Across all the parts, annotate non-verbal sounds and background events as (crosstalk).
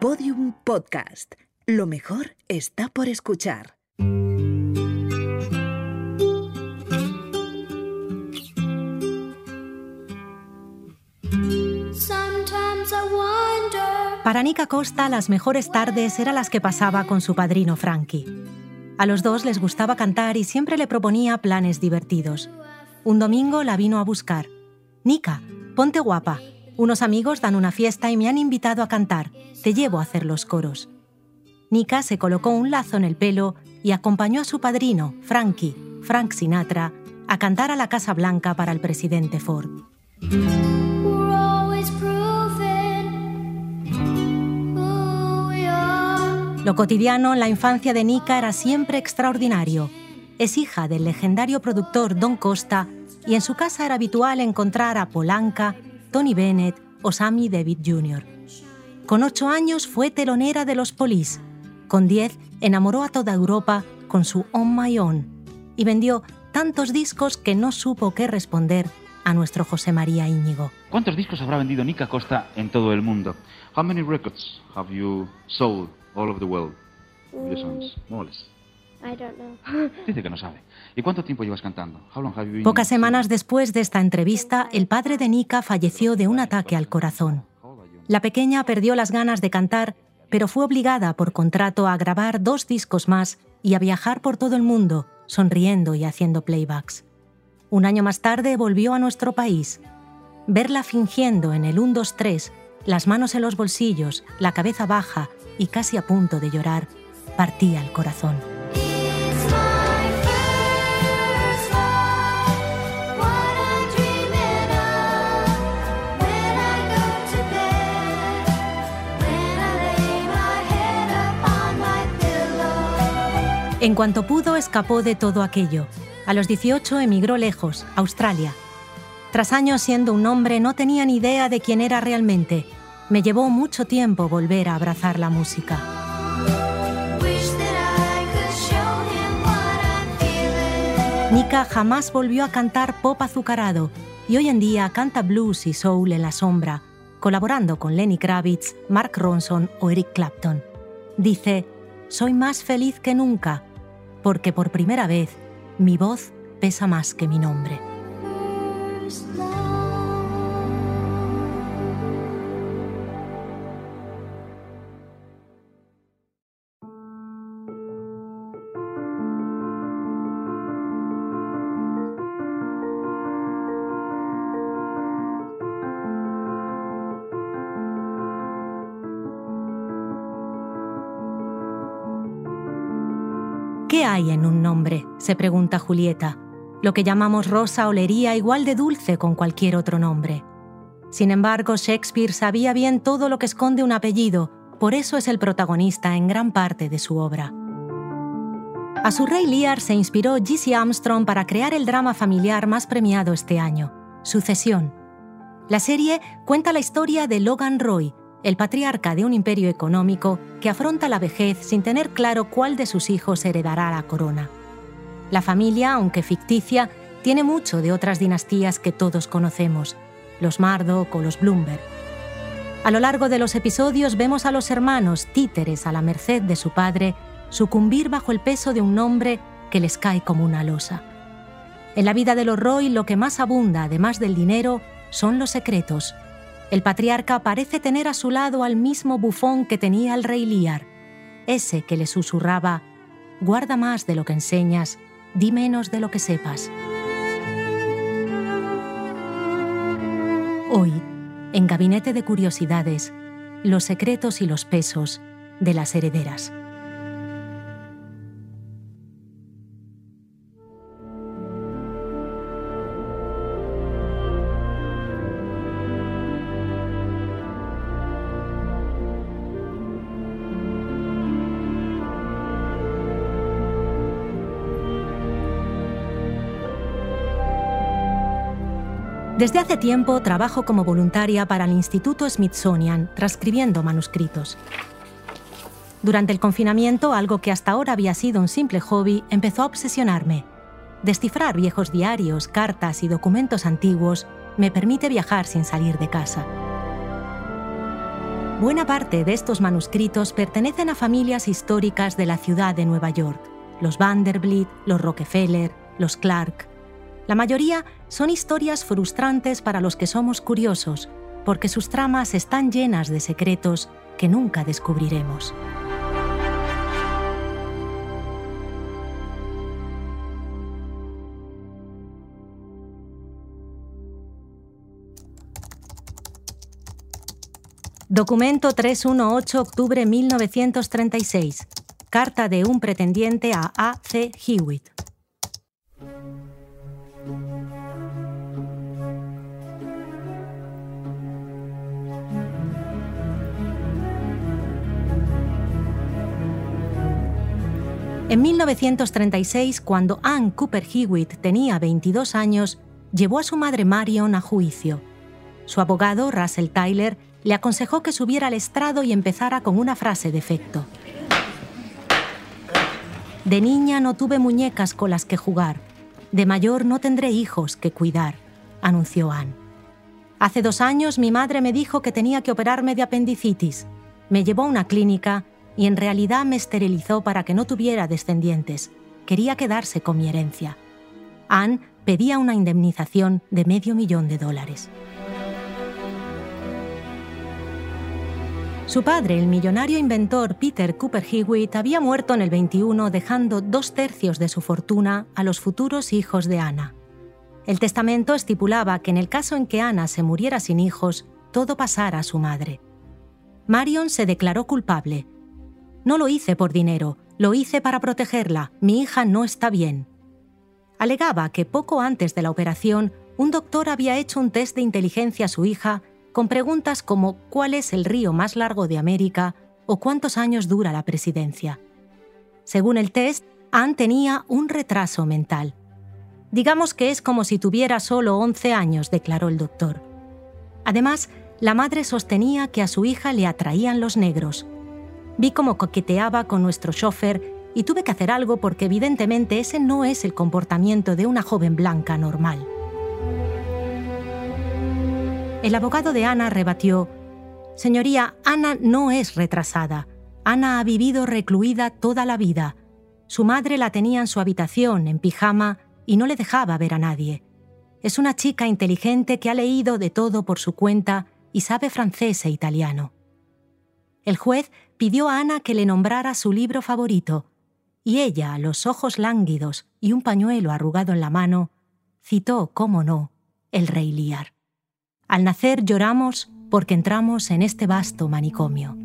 Podium Podcast. Lo mejor está por escuchar. Para Nika Costa, las mejores tardes eran las que pasaba con su padrino Frankie. A los dos les gustaba cantar y siempre le proponía planes divertidos. Un domingo la vino a buscar. Nika, ponte guapa. Unos amigos dan una fiesta y me han invitado a cantar. Te llevo a hacer los coros. Nika se colocó un lazo en el pelo y acompañó a su padrino, Frankie, Frank Sinatra, a cantar a la Casa Blanca para el presidente Ford. Lo cotidiano en la infancia de Nika era siempre extraordinario. Es hija del legendario productor Don Costa y en su casa era habitual encontrar a Polanca, Tony Bennett o Sammy David Jr. Con ocho años fue telonera de los Police. Con diez enamoró a toda Europa con su On My Own y vendió tantos discos que no supo qué responder a nuestro José María Íñigo. ¿Cuántos discos habrá vendido Nika Costa en todo el mundo? How many records have you sold all over the world? More. I don't know. (laughs) Dice que no sabe. ¿Y cuánto tiempo llevas cantando? How long have you been Pocas semanas después de esta entrevista, el padre de Nika falleció de un ataque al corazón. La pequeña perdió las ganas de cantar, pero fue obligada por contrato a grabar dos discos más y a viajar por todo el mundo, sonriendo y haciendo playbacks. Un año más tarde volvió a nuestro país. Verla fingiendo en el 1, 2, 3, las manos en los bolsillos, la cabeza baja y casi a punto de llorar, partía el corazón. En cuanto pudo, escapó de todo aquello. A los 18 emigró lejos, a Australia. Tras años siendo un hombre, no tenía ni idea de quién era realmente. Me llevó mucho tiempo volver a abrazar la música. Nika jamás volvió a cantar pop azucarado y hoy en día canta blues y soul en la sombra, colaborando con Lenny Kravitz, Mark Ronson o Eric Clapton. Dice, soy más feliz que nunca, porque por primera vez mi voz pesa más que mi nombre. Hay en un nombre? se pregunta Julieta. Lo que llamamos rosa olería igual de dulce con cualquier otro nombre. Sin embargo, Shakespeare sabía bien todo lo que esconde un apellido, por eso es el protagonista en gran parte de su obra. A su rey Lear se inspiró G.C. Armstrong para crear el drama familiar más premiado este año, Sucesión. La serie cuenta la historia de Logan Roy, el patriarca de un imperio económico que afronta la vejez sin tener claro cuál de sus hijos heredará la corona. La familia, aunque ficticia, tiene mucho de otras dinastías que todos conocemos, los Murdoch o los Bloomberg. A lo largo de los episodios vemos a los hermanos, títeres a la merced de su padre, sucumbir bajo el peso de un nombre que les cae como una losa. En la vida de los Roy lo que más abunda, además del dinero, son los secretos, el patriarca parece tener a su lado al mismo bufón que tenía el rey Lear, ese que le susurraba, guarda más de lo que enseñas, di menos de lo que sepas. Hoy, en Gabinete de Curiosidades, los secretos y los pesos de las herederas. Desde hace tiempo trabajo como voluntaria para el Instituto Smithsonian, transcribiendo manuscritos. Durante el confinamiento, algo que hasta ahora había sido un simple hobby empezó a obsesionarme. Descifrar viejos diarios, cartas y documentos antiguos me permite viajar sin salir de casa. Buena parte de estos manuscritos pertenecen a familias históricas de la ciudad de Nueva York, los Vanderbilt, los Rockefeller, los Clark. La mayoría son historias frustrantes para los que somos curiosos, porque sus tramas están llenas de secretos que nunca descubriremos. Documento 318, octubre 1936. Carta de un pretendiente a A. C. Hewitt. En 1936, cuando Ann Cooper Hewitt tenía 22 años, llevó a su madre Marion a juicio. Su abogado, Russell Tyler, le aconsejó que subiera al estrado y empezara con una frase de efecto. De niña no tuve muñecas con las que jugar. De mayor no tendré hijos que cuidar, anunció Anne. Hace dos años mi madre me dijo que tenía que operarme de apendicitis. Me llevó a una clínica y en realidad me esterilizó para que no tuviera descendientes. Quería quedarse con mi herencia. Anne pedía una indemnización de medio millón de dólares. Su padre, el millonario inventor Peter Cooper Hewitt, había muerto en el 21 dejando dos tercios de su fortuna a los futuros hijos de Ana. El testamento estipulaba que en el caso en que Ana se muriera sin hijos, todo pasara a su madre. Marion se declaró culpable. No lo hice por dinero, lo hice para protegerla, mi hija no está bien. Alegaba que poco antes de la operación, un doctor había hecho un test de inteligencia a su hija con preguntas como ¿cuál es el río más largo de América? o ¿cuántos años dura la presidencia? Según el test, Anne tenía un retraso mental. Digamos que es como si tuviera solo 11 años, declaró el doctor. Además, la madre sostenía que a su hija le atraían los negros. Vi cómo coqueteaba con nuestro chofer y tuve que hacer algo porque evidentemente ese no es el comportamiento de una joven blanca normal. El abogado de Ana rebatió, Señoría, Ana no es retrasada. Ana ha vivido recluida toda la vida. Su madre la tenía en su habitación, en pijama, y no le dejaba ver a nadie. Es una chica inteligente que ha leído de todo por su cuenta y sabe francés e italiano. El juez pidió a Ana que le nombrara su libro favorito, y ella, los ojos lánguidos y un pañuelo arrugado en la mano, citó, cómo no, El Rey Lear. Al nacer lloramos porque entramos en este vasto manicomio.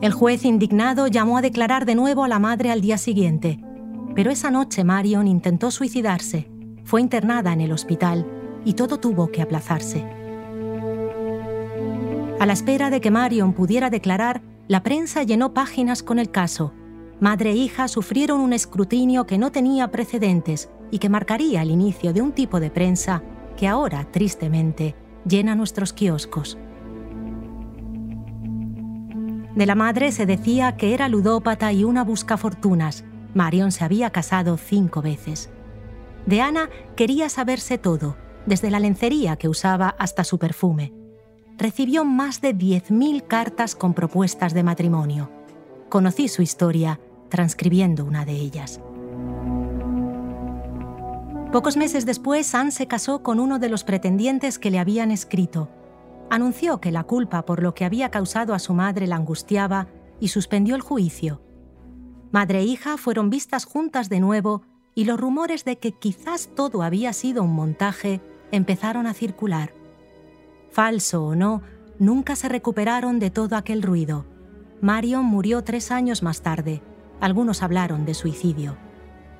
El juez indignado llamó a declarar de nuevo a la madre al día siguiente, pero esa noche Marion intentó suicidarse, fue internada en el hospital y todo tuvo que aplazarse. A la espera de que Marion pudiera declarar, la prensa llenó páginas con el caso. Madre e hija sufrieron un escrutinio que no tenía precedentes y que marcaría el inicio de un tipo de prensa que ahora, tristemente, llena nuestros kioscos. De la madre se decía que era ludópata y una buscafortunas. Marion se había casado cinco veces. De Ana quería saberse todo, desde la lencería que usaba hasta su perfume. Recibió más de 10.000 cartas con propuestas de matrimonio. Conocí su historia transcribiendo una de ellas. Pocos meses después, Anne se casó con uno de los pretendientes que le habían escrito. Anunció que la culpa por lo que había causado a su madre la angustiaba y suspendió el juicio. Madre e hija fueron vistas juntas de nuevo y los rumores de que quizás todo había sido un montaje empezaron a circular. Falso o no, nunca se recuperaron de todo aquel ruido. Marion murió tres años más tarde. Algunos hablaron de suicidio.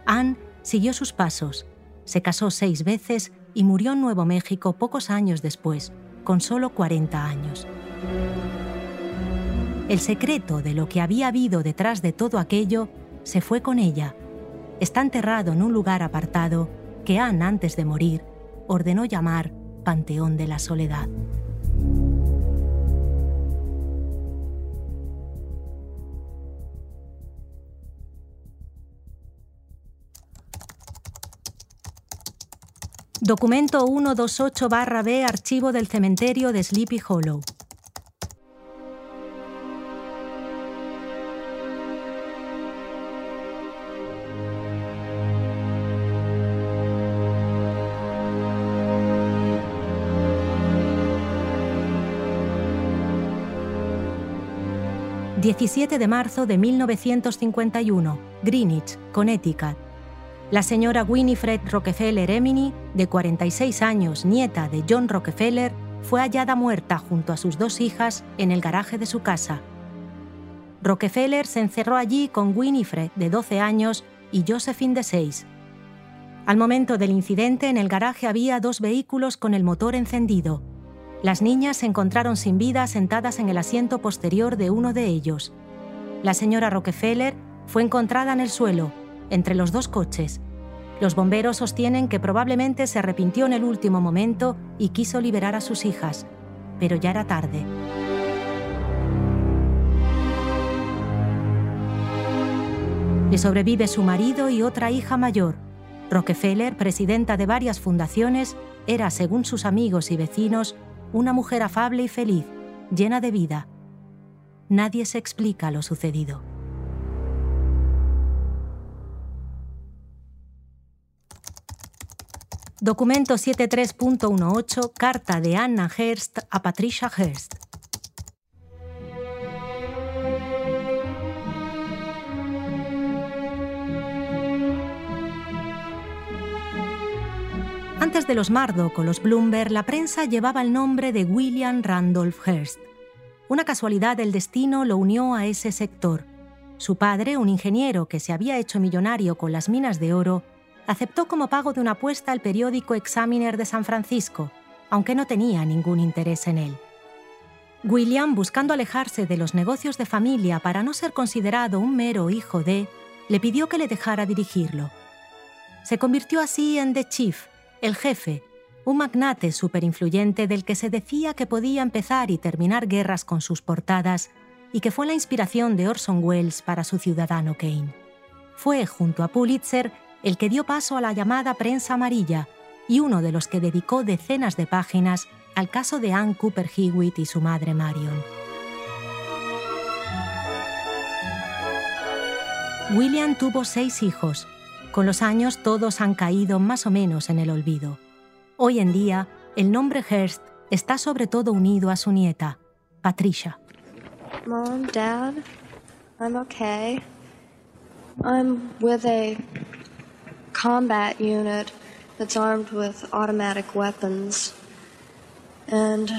Anne siguió sus pasos se casó seis veces y murió en Nuevo México pocos años después, con solo 40 años. El secreto de lo que había habido detrás de todo aquello se fue con ella. Está enterrado en un lugar apartado que Anne, antes de morir, ordenó llamar Panteón de la Soledad. Documento 128-B, archivo del cementerio de Sleepy Hollow. 17 de marzo de 1951, Greenwich, Connecticut. La señora Winifred Rockefeller Emini, de 46 años, nieta de John Rockefeller, fue hallada muerta junto a sus dos hijas en el garaje de su casa. Rockefeller se encerró allí con Winifred, de 12 años, y Josephine, de 6. Al momento del incidente, en el garaje había dos vehículos con el motor encendido. Las niñas se encontraron sin vida sentadas en el asiento posterior de uno de ellos. La señora Rockefeller fue encontrada en el suelo, entre los dos coches. Los bomberos sostienen que probablemente se arrepintió en el último momento y quiso liberar a sus hijas, pero ya era tarde. Le sobrevive su marido y otra hija mayor. Rockefeller, presidenta de varias fundaciones, era, según sus amigos y vecinos, una mujer afable y feliz, llena de vida. Nadie se explica lo sucedido. Documento 73.18, carta de Anna Hearst a Patricia Hearst. Antes de los Murdoch o los Bloomberg, la prensa llevaba el nombre de William Randolph Hearst. Una casualidad del destino lo unió a ese sector. Su padre, un ingeniero que se había hecho millonario con las minas de oro, aceptó como pago de una apuesta el periódico Examiner de San Francisco, aunque no tenía ningún interés en él. William, buscando alejarse de los negocios de familia para no ser considerado un mero hijo de, le pidió que le dejara dirigirlo. Se convirtió así en The Chief, el jefe, un magnate superinfluyente del que se decía que podía empezar y terminar guerras con sus portadas y que fue la inspiración de Orson Welles para su ciudadano Kane. Fue, junto a Pulitzer, el que dio paso a la llamada prensa amarilla y uno de los que dedicó decenas de páginas al caso de Ann Cooper Hewitt y su madre Marion. William tuvo seis hijos, con los años todos han caído más o menos en el olvido. Hoy en día, el nombre Hearst está sobre todo unido a su nieta, Patricia. Mom, Dad, I'm okay. I'm with a combat unit that's armed with automatic weapons. And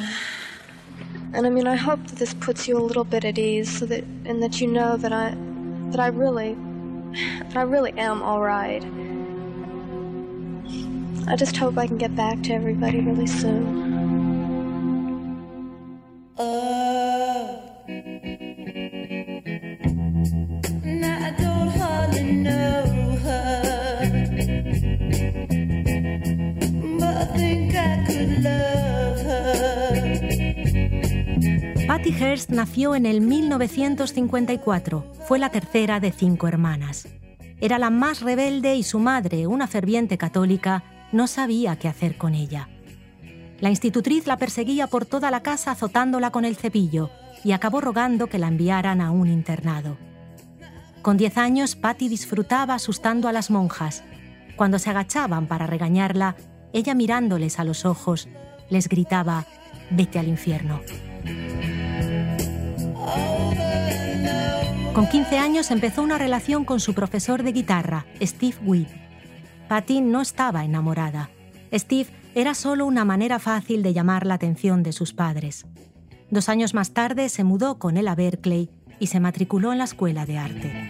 and I mean I hope that this puts you a little bit at ease so that and that you know that I that I really I really am all right. I just hope I can get back to everybody really soon. Nació en el 1954. Fue la tercera de cinco hermanas. Era la más rebelde y su madre, una ferviente católica, no sabía qué hacer con ella. La institutriz la perseguía por toda la casa azotándola con el cepillo y acabó rogando que la enviaran a un internado. Con diez años, Patty disfrutaba asustando a las monjas. Cuando se agachaban para regañarla, ella mirándoles a los ojos, les gritaba, vete al infierno. Con 15 años empezó una relación con su profesor de guitarra, Steve Witt. Patty no estaba enamorada. Steve era solo una manera fácil de llamar la atención de sus padres. Dos años más tarde se mudó con él a Berkeley y se matriculó en la escuela de arte.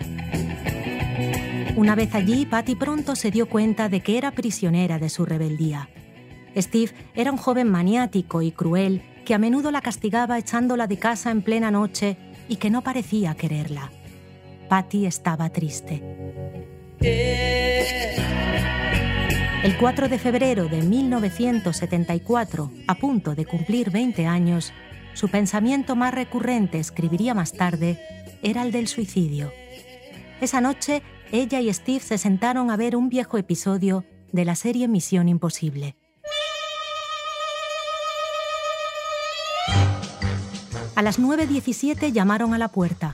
Una vez allí, Patty pronto se dio cuenta de que era prisionera de su rebeldía. Steve era un joven maniático y cruel que a menudo la castigaba echándola de casa en plena noche y que no parecía quererla. Patty estaba triste. El 4 de febrero de 1974, a punto de cumplir 20 años, su pensamiento más recurrente, escribiría más tarde, era el del suicidio. Esa noche, ella y Steve se sentaron a ver un viejo episodio de la serie Misión Imposible. A las 9.17 llamaron a la puerta.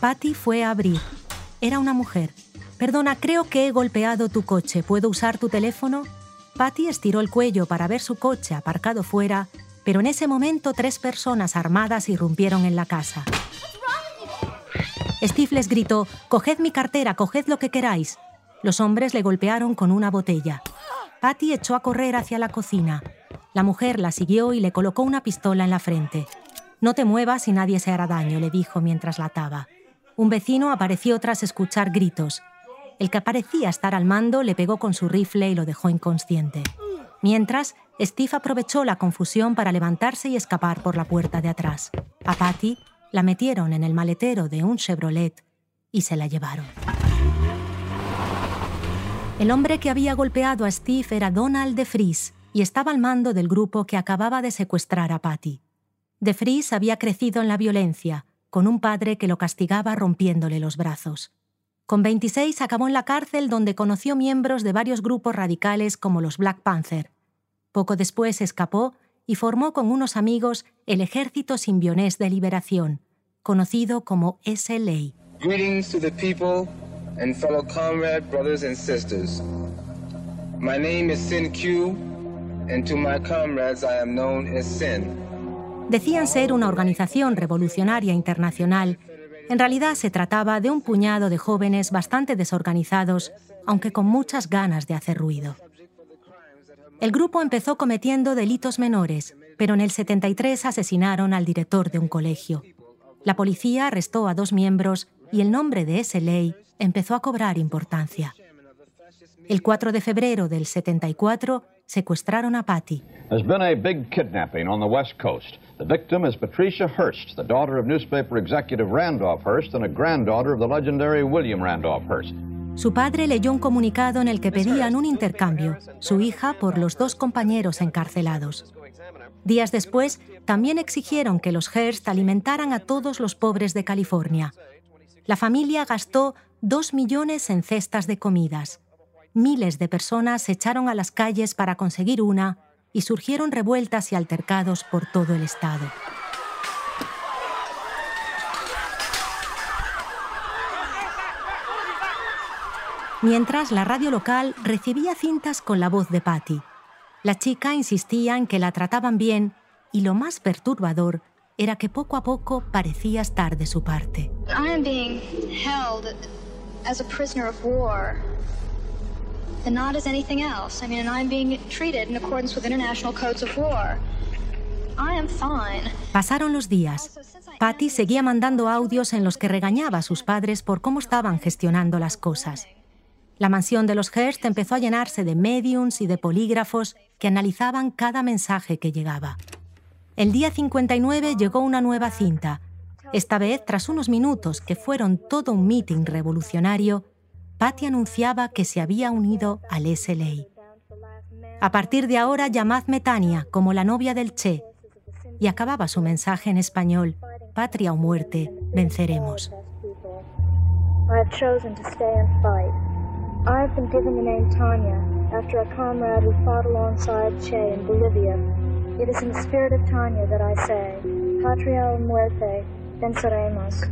Patty fue a abrir. Era una mujer. Perdona, creo que he golpeado tu coche. ¿Puedo usar tu teléfono? Patty estiró el cuello para ver su coche aparcado fuera pero en ese momento tres personas armadas irrumpieron en la casa. Steve les gritó, Coged mi cartera, coged lo que queráis. Los hombres le golpearon con una botella. Patty echó a correr hacia la cocina. La mujer la siguió y le colocó una pistola en la frente. No te muevas y nadie se hará daño, le dijo mientras la ataba. Un vecino apareció tras escuchar gritos. El que parecía estar al mando le pegó con su rifle y lo dejó inconsciente. Mientras, Steve aprovechó la confusión para levantarse y escapar por la puerta de atrás. A Patty la metieron en el maletero de un Chevrolet y se la llevaron. El hombre que había golpeado a Steve era Donald DeFries y estaba al mando del grupo que acababa de secuestrar a Patty. DeFries había crecido en la violencia, con un padre que lo castigaba rompiéndole los brazos. Con 26 acabó en la cárcel donde conoció miembros de varios grupos radicales como los Black Panther. Poco después escapó y formó con unos amigos el Ejército Simbionés de Liberación, conocido como SLA. Greetings to the people and fellow comrade brothers and sisters. My name is Sin Q, and to my comrades I am known as Sin. Decían ser una organización revolucionaria internacional. En realidad se trataba de un puñado de jóvenes bastante desorganizados, aunque con muchas ganas de hacer ruido. El grupo empezó cometiendo delitos menores, pero en el 73 asesinaron al director de un colegio. La policía arrestó a dos miembros y el nombre de ese ley empezó a cobrar importancia. El 4 de febrero del 74 secuestraron a Patty. There's been a big kidnapping on the West Coast. The victim is Patricia Hearst, the daughter of newspaper executive Randolph Hearst and a granddaughter of the legendary William Randolph Hearst. Su padre leyó un comunicado en el que pedían un intercambio, su hija por los dos compañeros encarcelados. Días después, también exigieron que los Hearst alimentaran a todos los pobres de California. La familia gastó dos millones en cestas de comidas. Miles de personas se echaron a las calles para conseguir una y surgieron revueltas y altercados por todo el estado. mientras la radio local recibía cintas con la voz de Patty. La chica insistía en que la trataban bien y lo más perturbador era que poco a poco parecía estar de su parte. I am being held as a prisoner of war and not as anything else. I mean, I'm being treated in accordance with international codes of war. I am fine. Pasaron los días. Patty seguía mandando audios en los que regañaba a sus padres por cómo estaban gestionando las cosas. La mansión de los Hearst empezó a llenarse de mediums y de polígrafos que analizaban cada mensaje que llegaba. El día 59 llegó una nueva cinta. Esta vez, tras unos minutos que fueron todo un meeting revolucionario, Patty anunciaba que se había unido al SLA. A partir de ahora, llamadme Tania como la novia del Che. Y acababa su mensaje en español, Patria o muerte, venceremos. It is in the spirit of Tanya that I say, Patria o muerte, venceremos.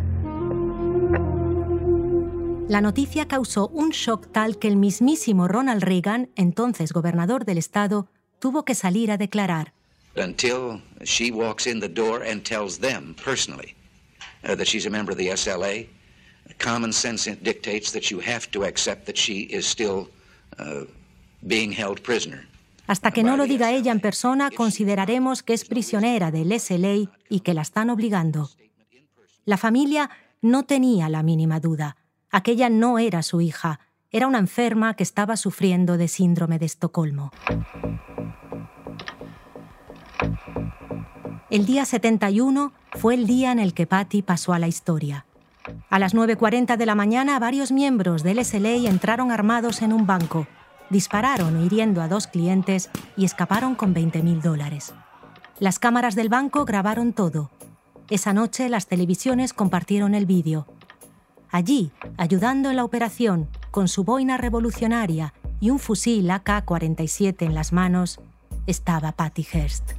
La noticia causó un shock tal que el mismísimo Ronald Reagan, entonces gobernador del estado, tuvo que salir a declarar. Until she walks in the door and tells them personally uh, that she's a member of the SLA, common sense dictates that you have to accept that she is still uh, being held prisoner. Hasta que no lo diga ella en persona, consideraremos que es prisionera del SLA y que la están obligando. La familia no tenía la mínima duda. Aquella no era su hija, era una enferma que estaba sufriendo de síndrome de Estocolmo. El día 71 fue el día en el que Patty pasó a la historia. A las 9.40 de la mañana, varios miembros del SLA entraron armados en un banco, dispararon hiriendo a dos clientes y escaparon con 20.000 dólares. Las cámaras del banco grabaron todo. Esa noche las televisiones compartieron el vídeo. Allí, ayudando en la operación, con su boina revolucionaria y un fusil AK-47 en las manos, estaba Patty Hearst.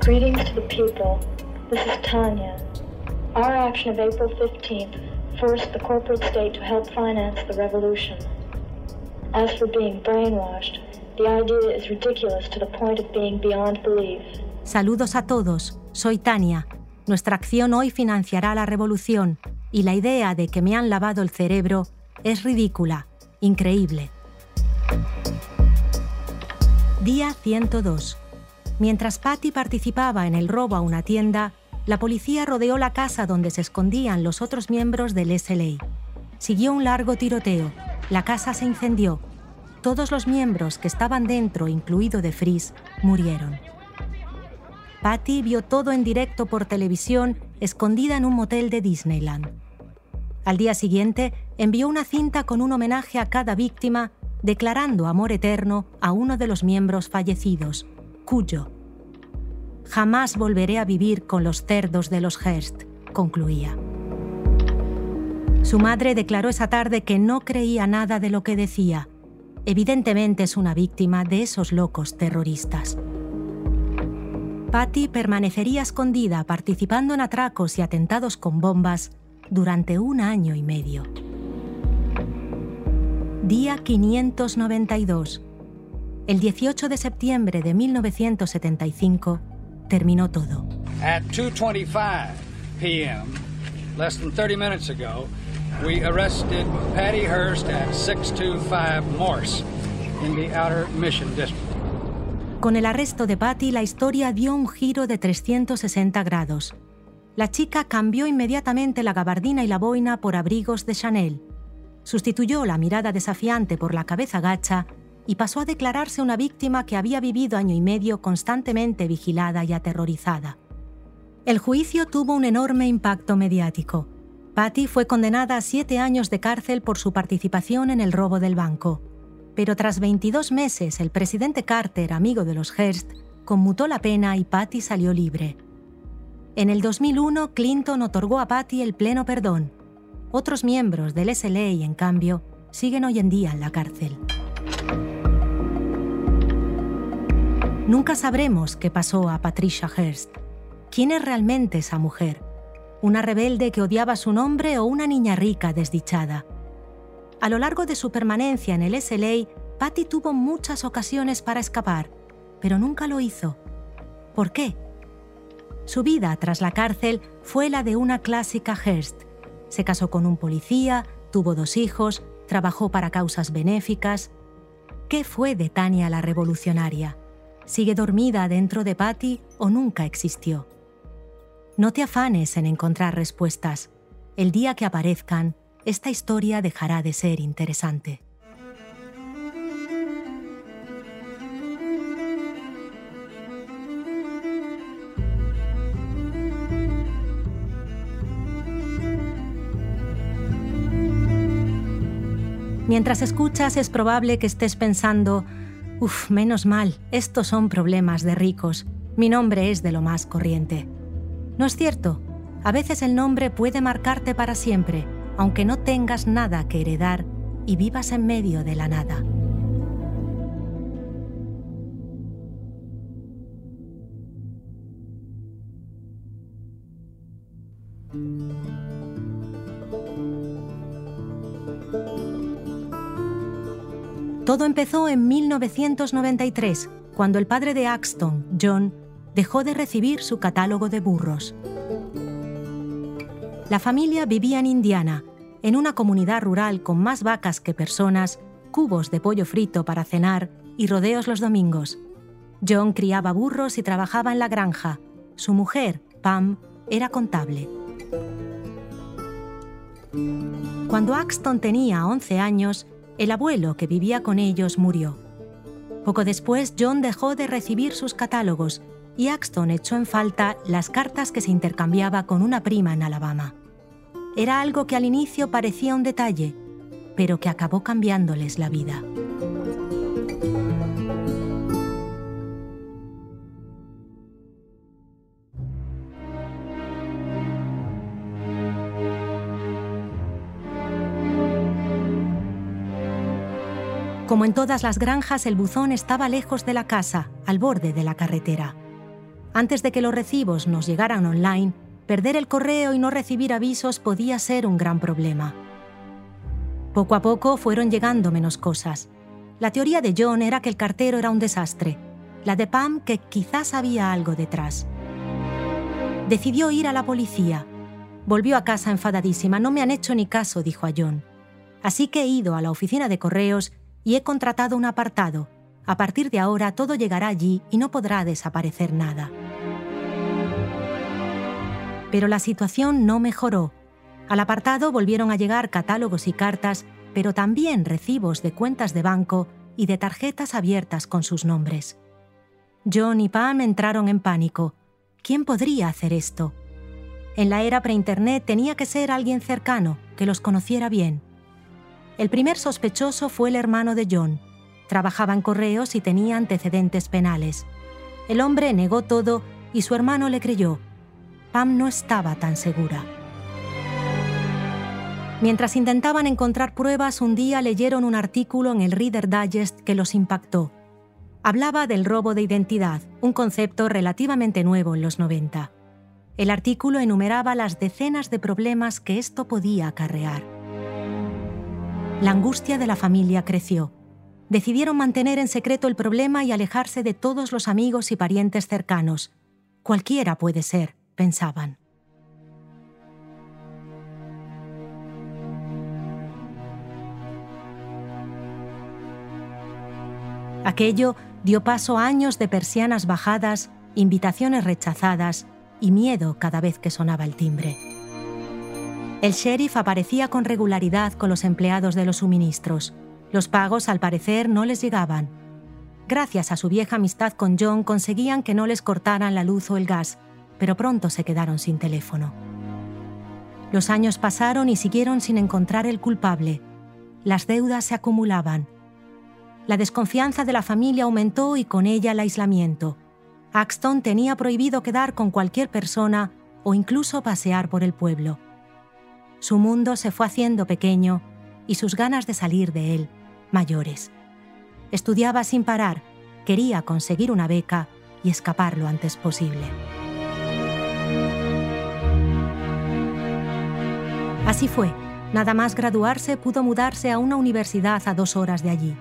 Greetings to the people. This is Tanya. Our action of April 15th forced the corporate state to help finance the revolution. As for being brainwashed, The idea is ridiculous to the point of being beyond belief. Saludos a todos, soy Tania. Nuestra acción hoy financiará la revolución y la idea de que me han lavado el cerebro es ridícula, increíble. Día 102. Mientras Patty participaba en el robo a una tienda, la policía rodeó la casa donde se escondían los otros miembros del SLA. Siguió un largo tiroteo. La casa se incendió. Todos los miembros que estaban dentro, incluido de Fries, murieron. Patty vio todo en directo por televisión, escondida en un motel de Disneyland. Al día siguiente, envió una cinta con un homenaje a cada víctima, declarando amor eterno a uno de los miembros fallecidos, Cuyo. Jamás volveré a vivir con los cerdos de los Hearst, concluía. Su madre declaró esa tarde que no creía nada de lo que decía. Evidentemente es una víctima de esos locos terroristas. Patty permanecería escondida participando en atracos y atentados con bombas durante un año y medio. Día 592. El 18 de septiembre de 1975 terminó todo. At 2:25 p.m., less than 30 minutes ago, we arrested Patty Hearst at 625 Morse in the Outer Mission District. Con el arresto de Patty, la historia dio un giro de 360 grados. La chica cambió inmediatamente la gabardina y la boina por abrigos de Chanel. Sustituyó la mirada desafiante por la cabeza gacha y pasó a declararse una víctima que había vivido año y medio constantemente vigilada y aterrorizada. El juicio tuvo un enorme impacto mediático. Patty fue condenada a siete años de cárcel por su participación en el robo del banco. Pero tras 22 meses, el presidente Carter, amigo de los Hearst, conmutó la pena y Patty salió libre. En el 2001, Clinton otorgó a Patty el pleno perdón. Otros miembros del SLA, en cambio, siguen hoy en día en la cárcel. Nunca sabremos qué pasó a Patricia Hearst. ¿Quién es realmente esa mujer? ¿Una rebelde que odiaba su nombre o una niña rica desdichada? A lo largo de su permanencia en el SLA, Patty tuvo muchas ocasiones para escapar, pero nunca lo hizo. ¿Por qué? Su vida tras la cárcel fue la de una clásica Hearst. Se casó con un policía, tuvo dos hijos, trabajó para causas benéficas. ¿Qué fue de Tania la revolucionaria? ¿Sigue dormida dentro de Patty o nunca existió? No te afanes en encontrar respuestas. El día que aparezcan, esta historia dejará de ser interesante. Mientras escuchas es probable que estés pensando, Uf, menos mal, estos son problemas de ricos. Mi nombre es de lo más corriente. No es cierto. A veces el nombre puede marcarte para siempre, aunque no tengas nada que heredar y vivas en medio de la nada. Todo empezó en 1993, cuando el padre de Axton, John, dejó de recibir su catálogo de burros. La familia vivía en Indiana, en una comunidad rural con más vacas que personas, cubos de pollo frito para cenar y rodeos los domingos. John criaba burros y trabajaba en la granja. Su mujer, Pam, era contable. Cuando Axton tenía 11 años, el abuelo que vivía con ellos murió. Poco después, John dejó de recibir sus catálogos y Axton echó en falta las cartas que se intercambiaba con una prima en Alabama. Era algo que al inicio parecía un detalle, pero que acabó cambiándoles la vida. Como en todas las granjas, el buzón estaba lejos de la casa, al borde de la carretera. Antes de que los recibos nos llegaran online, perder el correo y no recibir avisos podía ser un gran problema. Poco a poco fueron llegando menos cosas. La teoría de John era que el cartero era un desastre, la de Pam que quizás había algo detrás. Decidió ir a la policía. Volvió a casa enfadadísima. No me han hecho ni caso, dijo a John. Así que he ido a la oficina de correos y he contratado un apartado. A partir de ahora todo llegará allí y no podrá desaparecer nada. Pero la situación no mejoró. Al apartado volvieron a llegar catálogos y cartas, pero también recibos de cuentas de banco y de tarjetas abiertas con sus nombres. John y Pam entraron en pánico. ¿Quién podría hacer esto? En la era pre-internet tenía que ser alguien cercano, que los conociera bien. El primer sospechoso fue el hermano de John. Trabajaba en correos y tenía antecedentes penales. El hombre negó todo y su hermano le creyó. Pam no estaba tan segura. Mientras intentaban encontrar pruebas, un día leyeron un artículo en el Reader Digest que los impactó. Hablaba del robo de identidad, un concepto relativamente nuevo en los 90. El artículo enumeraba las decenas de problemas que esto podía acarrear. La angustia de la familia creció. Decidieron mantener en secreto el problema y alejarse de todos los amigos y parientes cercanos. Cualquiera puede ser, pensaban. Aquello dio paso a años de persianas bajadas, invitaciones rechazadas y miedo cada vez que sonaba el timbre. El sheriff aparecía con regularidad con los empleados de los suministros. Los pagos, al parecer, no les llegaban. Gracias a su vieja amistad con John conseguían que no les cortaran la luz o el gas, pero pronto se quedaron sin teléfono. Los años pasaron y siguieron sin encontrar el culpable. Las deudas se acumulaban la desconfianza de la familia aumentó y con ella el aislamiento. Axton tenía prohibido quedar con cualquier persona o incluso pasear por el pueblo. Su mundo se fue haciendo pequeño y sus ganas de salir de él mayores. Estudiaba sin parar, quería conseguir una beca y escapar lo antes posible. Así fue. Nada más graduarse pudo mudarse a una universidad a dos horas de allí.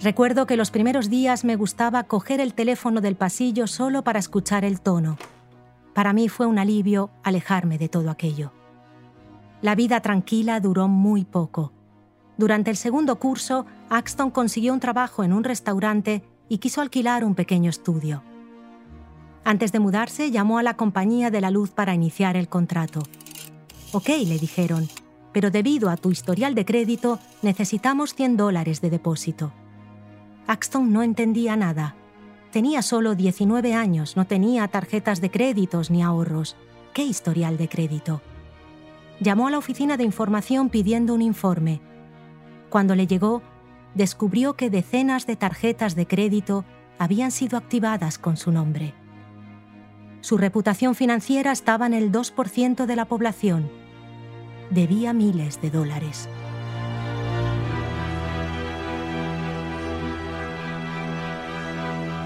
Recuerdo que los primeros días me gustaba coger el teléfono del pasillo solo para escuchar el tono. Para mí fue un alivio alejarme de todo aquello. La vida tranquila duró muy poco. Durante el segundo curso, Axton consiguió un trabajo en un restaurante y quiso alquilar un pequeño estudio. Antes de mudarse, llamó a la compañía de la luz para iniciar el contrato. Ok, le dijeron, pero debido a tu historial de crédito necesitamos 100 dólares de depósito. Axton no entendía nada. Tenía solo 19 años, no tenía tarjetas de créditos ni ahorros. ¿Qué historial de crédito? Llamó a la oficina de información pidiendo un informe. Cuando le llegó, descubrió que decenas de tarjetas de crédito habían sido activadas con su nombre. Su reputación financiera estaba en el 2% de la población. Debía miles de dólares.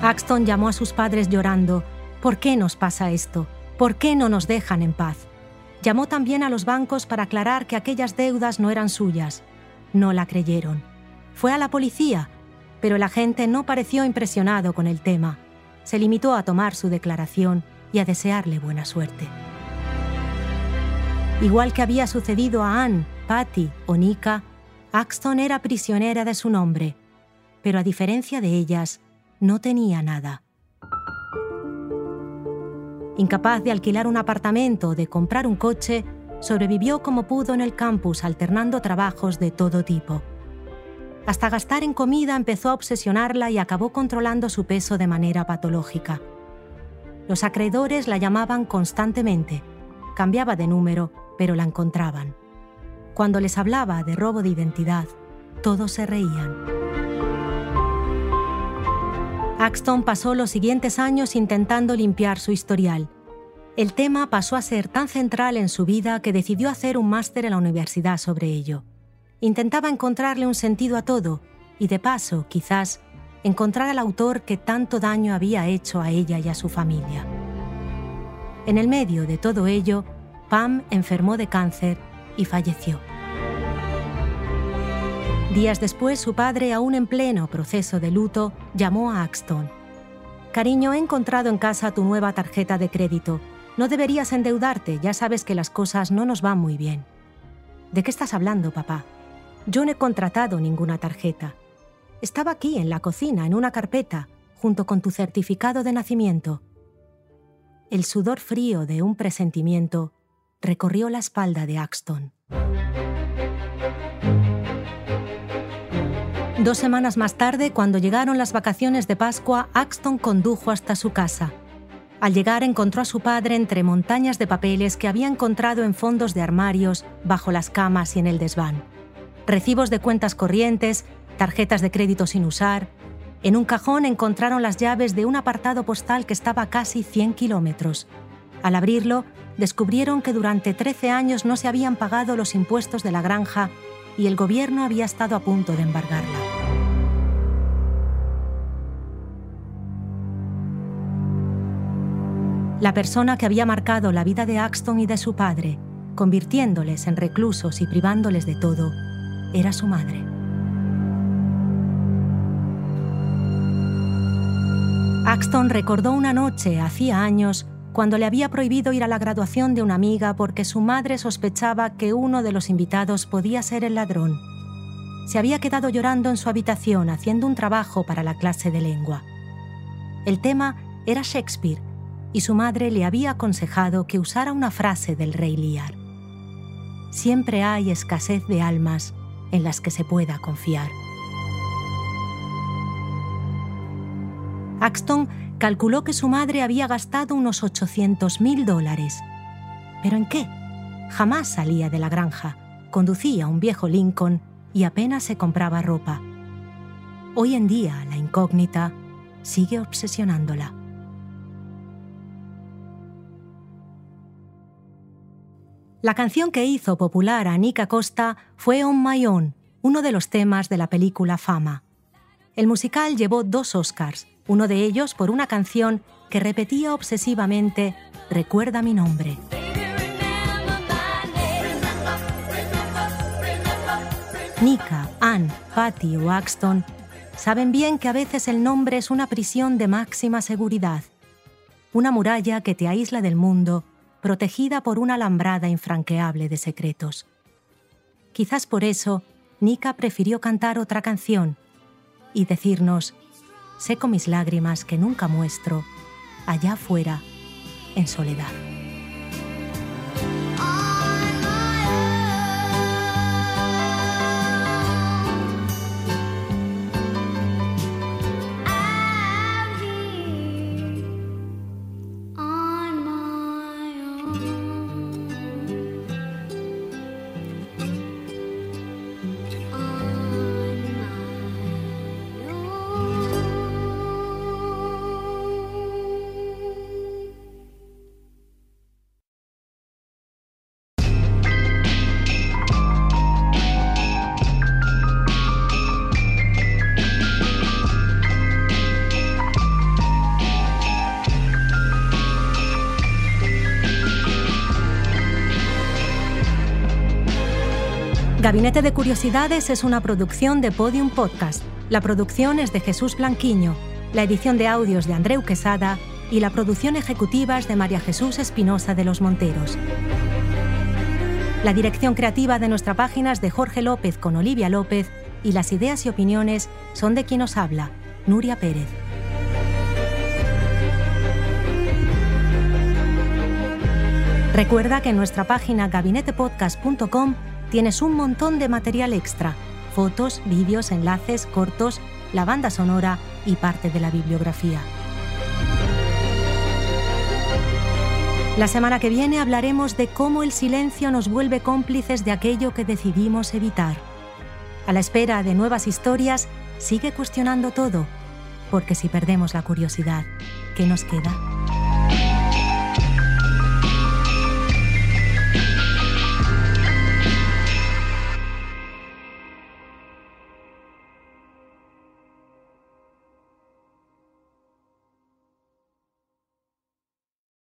Axton llamó a sus padres llorando. ¿Por qué nos pasa esto? ¿Por qué no nos dejan en paz? Llamó también a los bancos para aclarar que aquellas deudas no eran suyas. No la creyeron. Fue a la policía, pero el agente no pareció impresionado con el tema. Se limitó a tomar su declaración y a desearle buena suerte. Igual que había sucedido a Anne, Patty o Nika, Axton era prisionera de su nombre, pero a diferencia de ellas, no tenía nada. Incapaz de alquilar un apartamento o de comprar un coche, sobrevivió como pudo en el campus alternando trabajos de todo tipo. Hasta gastar en comida empezó a obsesionarla y acabó controlando su peso de manera patológica. Los acreedores la llamaban constantemente. Cambiaba de número, pero la encontraban. Cuando les hablaba de robo de identidad, todos se reían. Axton pasó los siguientes años intentando limpiar su historial. El tema pasó a ser tan central en su vida que decidió hacer un máster en la universidad sobre ello. Intentaba encontrarle un sentido a todo y de paso, quizás, encontrar al autor que tanto daño había hecho a ella y a su familia. En el medio de todo ello, Pam enfermó de cáncer y falleció. Días después, su padre, aún en pleno proceso de luto, llamó a Axton. Cariño, he encontrado en casa tu nueva tarjeta de crédito. No deberías endeudarte, ya sabes que las cosas no nos van muy bien. ¿De qué estás hablando, papá? Yo no he contratado ninguna tarjeta. Estaba aquí, en la cocina, en una carpeta, junto con tu certificado de nacimiento. El sudor frío de un presentimiento recorrió la espalda de Axton. Dos semanas más tarde, cuando llegaron las vacaciones de Pascua, Axton condujo hasta su casa. Al llegar encontró a su padre entre montañas de papeles que había encontrado en fondos de armarios, bajo las camas y en el desván. Recibos de cuentas corrientes, tarjetas de crédito sin usar. En un cajón encontraron las llaves de un apartado postal que estaba a casi 100 kilómetros. Al abrirlo, descubrieron que durante 13 años no se habían pagado los impuestos de la granja y el gobierno había estado a punto de embargarla. La persona que había marcado la vida de Axton y de su padre, convirtiéndoles en reclusos y privándoles de todo, era su madre. Axton recordó una noche, hacía años, cuando le había prohibido ir a la graduación de una amiga porque su madre sospechaba que uno de los invitados podía ser el ladrón. Se había quedado llorando en su habitación haciendo un trabajo para la clase de lengua. El tema era Shakespeare y su madre le había aconsejado que usara una frase del rey Lear. Siempre hay escasez de almas en las que se pueda confiar. Axton calculó que su madre había gastado unos 800 mil dólares. ¿Pero en qué? Jamás salía de la granja, conducía un viejo Lincoln y apenas se compraba ropa. Hoy en día la incógnita sigue obsesionándola. La canción que hizo popular a Nick Acosta fue On My Own, uno de los temas de la película Fama. El musical llevó dos Oscars, uno de ellos por una canción que repetía obsesivamente Recuerda mi nombre. Nika, Anne, Patty o Axton saben bien que a veces el nombre es una prisión de máxima seguridad, una muralla que te aísla del mundo protegida por una alambrada infranqueable de secretos. Quizás por eso, Nika prefirió cantar otra canción y decirnos, seco mis lágrimas que nunca muestro, allá afuera, en soledad. Gabinete de Curiosidades es una producción de Podium Podcast. La producción es de Jesús Blanquiño, la edición de audios de Andreu Quesada y la producción ejecutiva es de María Jesús Espinosa de los Monteros. La dirección creativa de nuestra página es de Jorge López con Olivia López y las ideas y opiniones son de quien os habla, Nuria Pérez. Recuerda que en nuestra página gabinetepodcast.com tienes un montón de material extra, fotos, vídeos, enlaces, cortos, la banda sonora y parte de la bibliografía. La semana que viene hablaremos de cómo el silencio nos vuelve cómplices de aquello que decidimos evitar. A la espera de nuevas historias, sigue cuestionando todo, porque si perdemos la curiosidad, ¿qué nos queda?